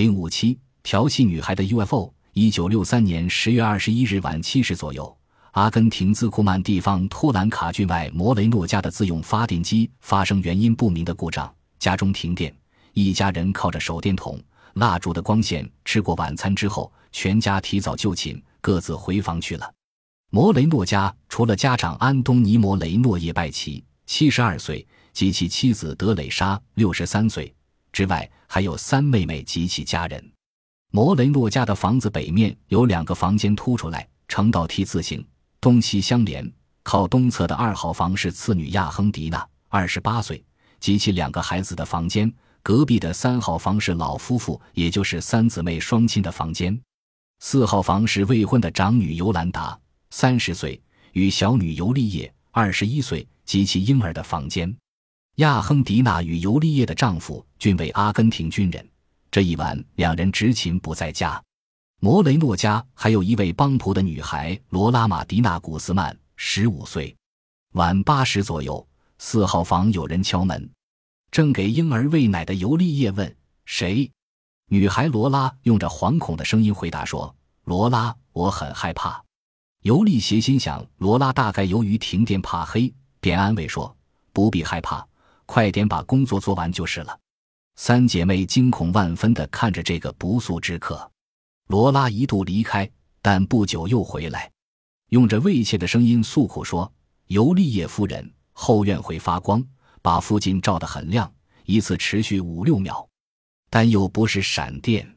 零五七调戏女孩的 UFO。一九六三年十月二十一日晚七时左右，阿根廷兹库曼地方托兰卡郡外摩雷诺家的自用发电机发生原因不明的故障，家中停电。一家人靠着手电筒、蜡烛的光线吃过晚餐之后，全家提早就寝，各自回房去了。摩雷诺家除了家长安东尼·摩雷诺叶拜奇七十二岁及其妻子德蕾莎六十三岁之外，还有三妹妹及其家人。摩雷诺家的房子北面有两个房间凸出来，呈倒 T 字形，东西相连。靠东侧的二号房是次女亚亨迪娜，二十八岁及其两个孩子的房间。隔壁的三号房是老夫妇，也就是三姊妹双亲的房间。四号房是未婚的长女尤兰达，三十岁，与小女尤利叶，二十一岁及其婴儿的房间。亚亨迪娜与尤利叶的丈夫均为阿根廷军人。这一晚，两人执勤不在家。摩雷诺家还有一位帮仆的女孩罗拉玛迪娜古斯曼，十五岁。晚八时左右，四号房有人敲门，正给婴儿喂奶的尤利叶问：“谁？”女孩罗拉用着惶恐的声音回答说：“罗拉，我很害怕。”尤利斜心想，罗拉大概由于停电怕黑，便安慰说：“不必害怕，快点把工作做完就是了。”三姐妹惊恐万分地看着这个不速之客，罗拉一度离开，但不久又回来，用着畏怯的声音诉苦说：“尤利叶夫人，后院会发光，把附近照得很亮，一次持续五六秒，但又不是闪电。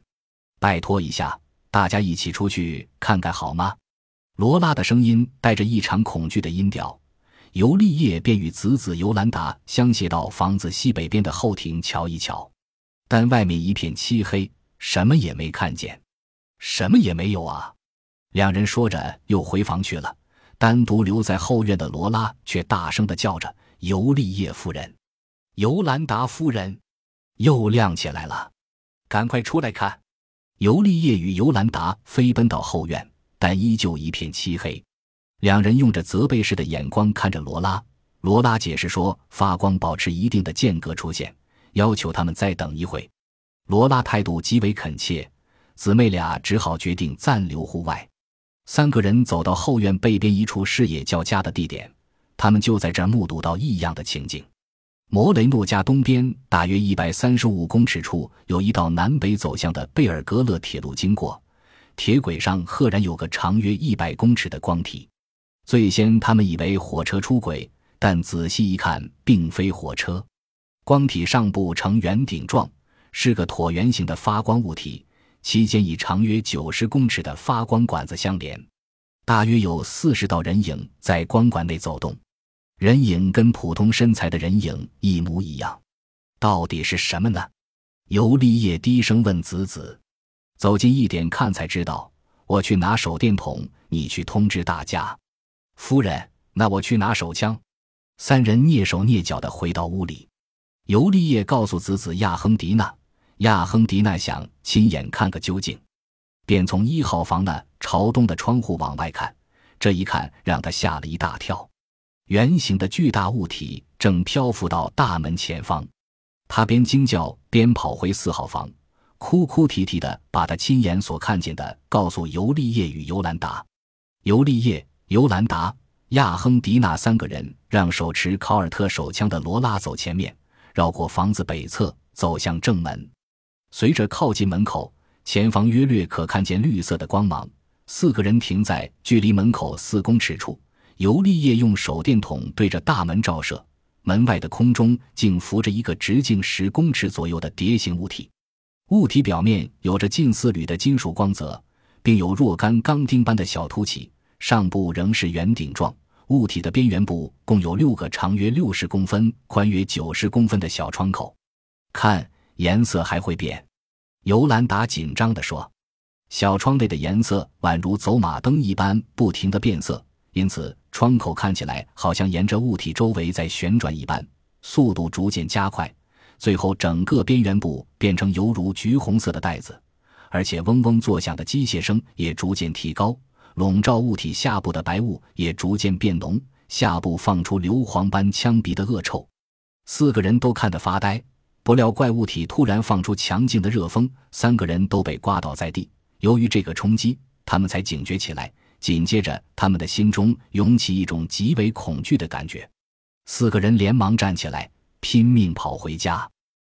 拜托一下，大家一起出去看看好吗？”罗拉的声音带着异常恐惧的音调，尤利叶便与子子尤兰达相携到房子西北边的后庭瞧一瞧。但外面一片漆黑，什么也没看见，什么也没有啊！两人说着，又回房去了。单独留在后院的罗拉却大声的叫着：“尤利叶夫人，尤兰达夫人！”又亮起来了，赶快出来看！尤利叶与尤兰达飞奔到后院，但依旧一片漆黑。两人用着责备式的眼光看着罗拉。罗拉解释说：“发光保持一定的间隔出现。”要求他们再等一会，罗拉态度极为恳切，姊妹俩只好决定暂留户外。三个人走到后院北边一处视野较佳的地点，他们就在这儿目睹到异样的情景。摩雷诺家东边大约一百三十五公尺处有一道南北走向的贝尔格勒铁路经过，铁轨上赫然有个长约一百公尺的光体。最先他们以为火车出轨，但仔细一看，并非火车。光体上部呈圆顶状，是个椭圆形的发光物体，期间以长约九十公尺的发光管子相连，大约有四十道人影在光管内走动，人影跟普通身材的人影一模一样。到底是什么呢？尤利叶低声问子子。走近一点看才知道。我去拿手电筒，你去通知大家。夫人，那我去拿手枪。三人蹑手蹑脚地回到屋里。尤利叶告诉子子亚亨迪娜，亚亨迪娜想亲眼看个究竟，便从一号房那朝东的窗户往外看。这一看让他吓了一大跳，圆形的巨大物体正漂浮到大门前方。他边惊叫边跑回四号房，哭哭啼啼的把他亲眼所看见的告诉尤利叶与尤兰达。尤利叶、尤兰达、亚亨迪娜三个人让手持考尔特手枪的罗拉走前面。绕过房子北侧，走向正门。随着靠近门口，前方约略可看见绿色的光芒。四个人停在距离门口四公尺处。尤利叶用手电筒对着大门照射，门外的空中竟浮着一个直径十公尺左右的蝶形物体。物体表面有着近似铝的金属光泽，并有若干钢钉般的小凸起，上部仍是圆顶状。物体的边缘部共有六个长约六十公分、宽约九十公分的小窗口，看颜色还会变。尤兰达紧张地说：“小窗内的颜色宛如走马灯一般不停地变色，因此窗口看起来好像沿着物体周围在旋转一般，速度逐渐加快，最后整个边缘部变成犹如橘红色的袋子，而且嗡嗡作响的机械声也逐渐提高。”笼罩物体下部的白雾也逐渐变浓，下部放出硫磺般呛鼻的恶臭。四个人都看得发呆，不料怪物体突然放出强劲的热风，三个人都被刮倒在地。由于这个冲击，他们才警觉起来。紧接着，他们的心中涌起一种极为恐惧的感觉。四个人连忙站起来，拼命跑回家。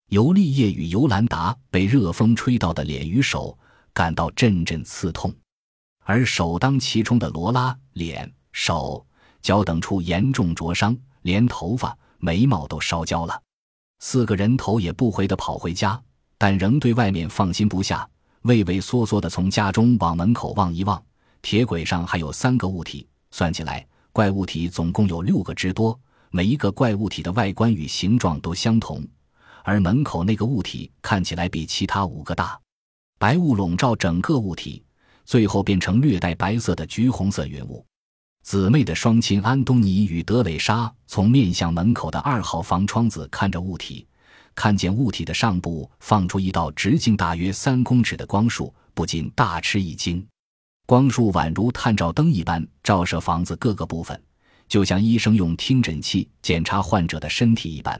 尤利叶与尤兰达被热风吹到的脸与手感到阵阵刺痛，而首当其冲的罗拉脸、手、脚等处严重灼伤，连头发、眉毛都烧焦了。四个人头也不回地跑回家，但仍对外面放心不下，畏畏缩缩地从家中往门口望一望。铁轨上还有三个物体，算起来，怪物体总共有六个之多。每一个怪物体的外观与形状都相同，而门口那个物体看起来比其他五个大。白雾笼罩整个物体，最后变成略带白色的橘红色云雾。姊妹的双亲安东尼与德蕾莎从面向门口的二号房窗子看着物体，看见物体的上部放出一道直径大约三公尺的光束，不禁大吃一惊。光束宛如探照灯一般照射房子各个部分，就像医生用听诊器检查患者的身体一般。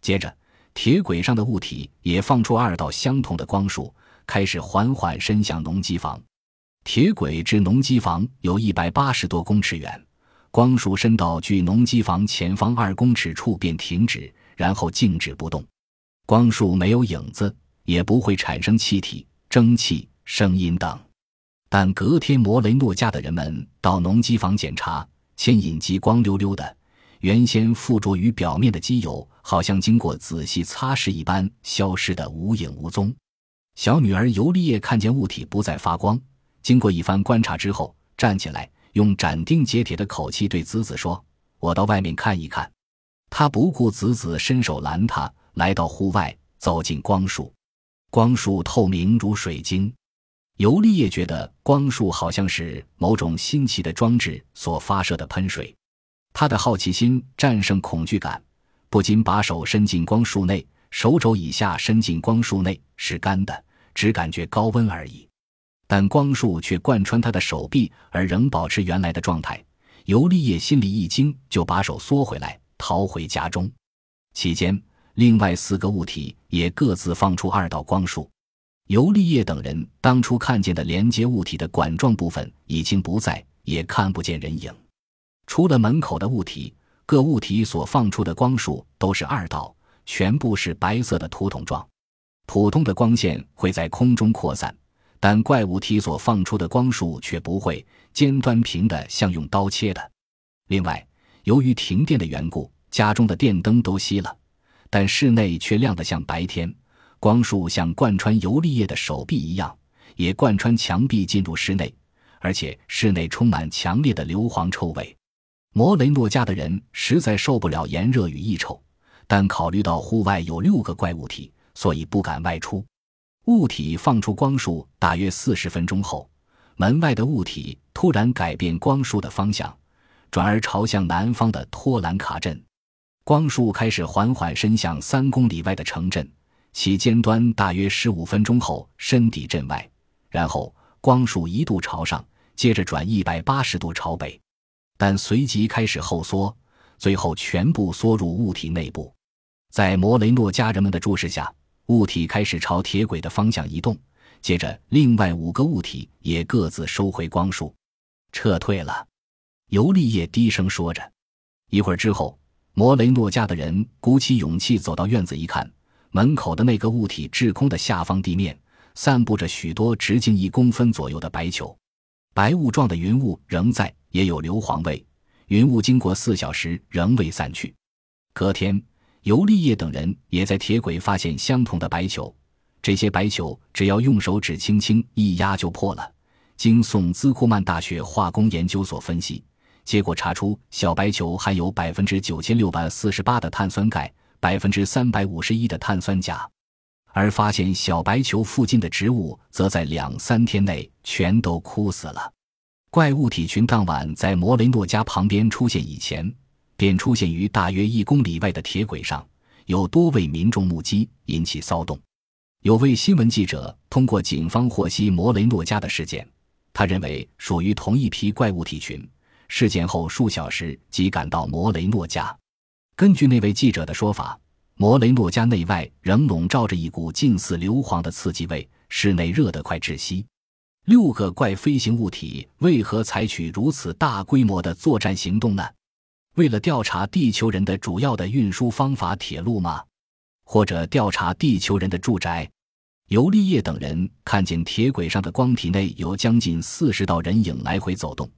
接着，铁轨上的物体也放出二道相同的光束，开始缓缓伸向农机房。铁轨至农机房有一百八十多公尺远，光束伸到距农机房前方二公尺处便停止，然后静止不动。光束没有影子，也不会产生气体、蒸汽、声音等。但隔天，摩雷诺家的人们到农机房检查，牵引机光溜溜的，原先附着于表面的机油好像经过仔细擦拭一般，消失得无影无踪。小女儿尤利叶看见物体不再发光。经过一番观察之后，站起来，用斩钉截铁的口气对子子说：“我到外面看一看。”他不顾子子伸手拦他，来到户外，走进光束。光束透明如水晶。尤利叶觉得光束好像是某种新奇的装置所发射的喷水。他的好奇心战胜恐惧感，不禁把手伸进光束内，手肘以下伸进光束内是干的，只感觉高温而已。但光束却贯穿他的手臂，而仍保持原来的状态。尤利叶心里一惊，就把手缩回来，逃回家中。期间，另外四个物体也各自放出二道光束。尤利叶等人当初看见的连接物体的管状部分已经不在，也看不见人影。除了门口的物体，各物体所放出的光束都是二道，全部是白色的土筒状。普通的光线会在空中扩散。但怪物体所放出的光束却不会尖端平的，像用刀切的。另外，由于停电的缘故，家中的电灯都熄了，但室内却亮得像白天。光束像贯穿尤利叶的手臂一样，也贯穿墙壁进入室内，而且室内充满强烈的硫磺臭味。摩雷诺家的人实在受不了炎热与异臭，但考虑到户外有六个怪物体，所以不敢外出。物体放出光束大约四十分钟后，门外的物体突然改变光束的方向，转而朝向南方的托兰卡镇。光束开始缓缓伸向三公里外的城镇，其尖端大约十五分钟后伸抵镇外，然后光束一度朝上，接着转一百八十度朝北，但随即开始后缩，最后全部缩入物体内部。在摩雷诺家人们的注视下。物体开始朝铁轨的方向移动，接着另外五个物体也各自收回光束，撤退了。尤利叶低声说着。一会儿之后，摩雷诺家的人鼓起勇气走到院子一看，门口的那个物体滞空的下方地面散布着许多直径一公分左右的白球，白雾状的云雾仍在，也有硫磺味。云雾经过四小时仍未散去。隔天。尤利叶等人也在铁轨发现相同的白球，这些白球只要用手指轻轻一压就破了。经宋兹库曼大学化工研究所分析，结果查出小白球含有百分之九千六百四十八的碳酸钙，百分之三百五十一的碳酸钾，而发现小白球附近的植物则在两三天内全都枯死了。怪物体群当晚在摩雷诺家旁边出现以前。便出现于大约一公里外的铁轨上，有多位民众目击，引起骚动。有位新闻记者通过警方获悉摩雷诺家的事件，他认为属于同一批怪物体群。事件后数小时即赶到摩雷诺家。根据那位记者的说法，摩雷诺家内外仍笼罩着一股近似硫磺的刺激味，室内热得快窒息。六个怪飞行物体为何采取如此大规模的作战行动呢？为了调查地球人的主要的运输方法——铁路吗？或者调查地球人的住宅？尤利叶等人看见铁轨上的光体内有将近四十道人影来回走动。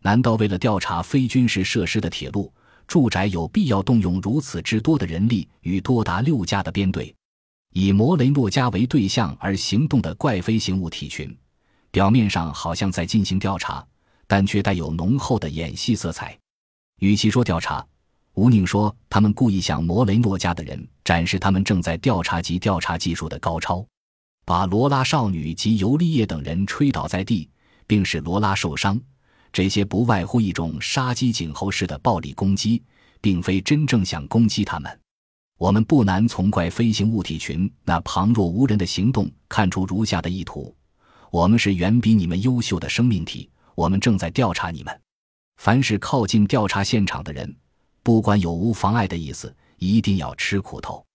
难道为了调查非军事设施的铁路住宅，有必要动用如此之多的人力与多达六架的编队？以摩雷诺加为对象而行动的怪飞行物体群？表面上好像在进行调查，但却带有浓厚的演戏色彩。与其说调查，吴宁说他们故意向摩雷诺家的人展示他们正在调查及调查技术的高超，把罗拉少女及尤利叶等人吹倒在地，并使罗拉受伤。这些不外乎一种杀鸡儆猴式的暴力攻击，并非真正想攻击他们。我们不难从怪飞行物体群那旁若无人的行动看出如下的意图。我们是远比你们优秀的生命体，我们正在调查你们。凡是靠近调查现场的人，不管有无妨碍的意思，一定要吃苦头。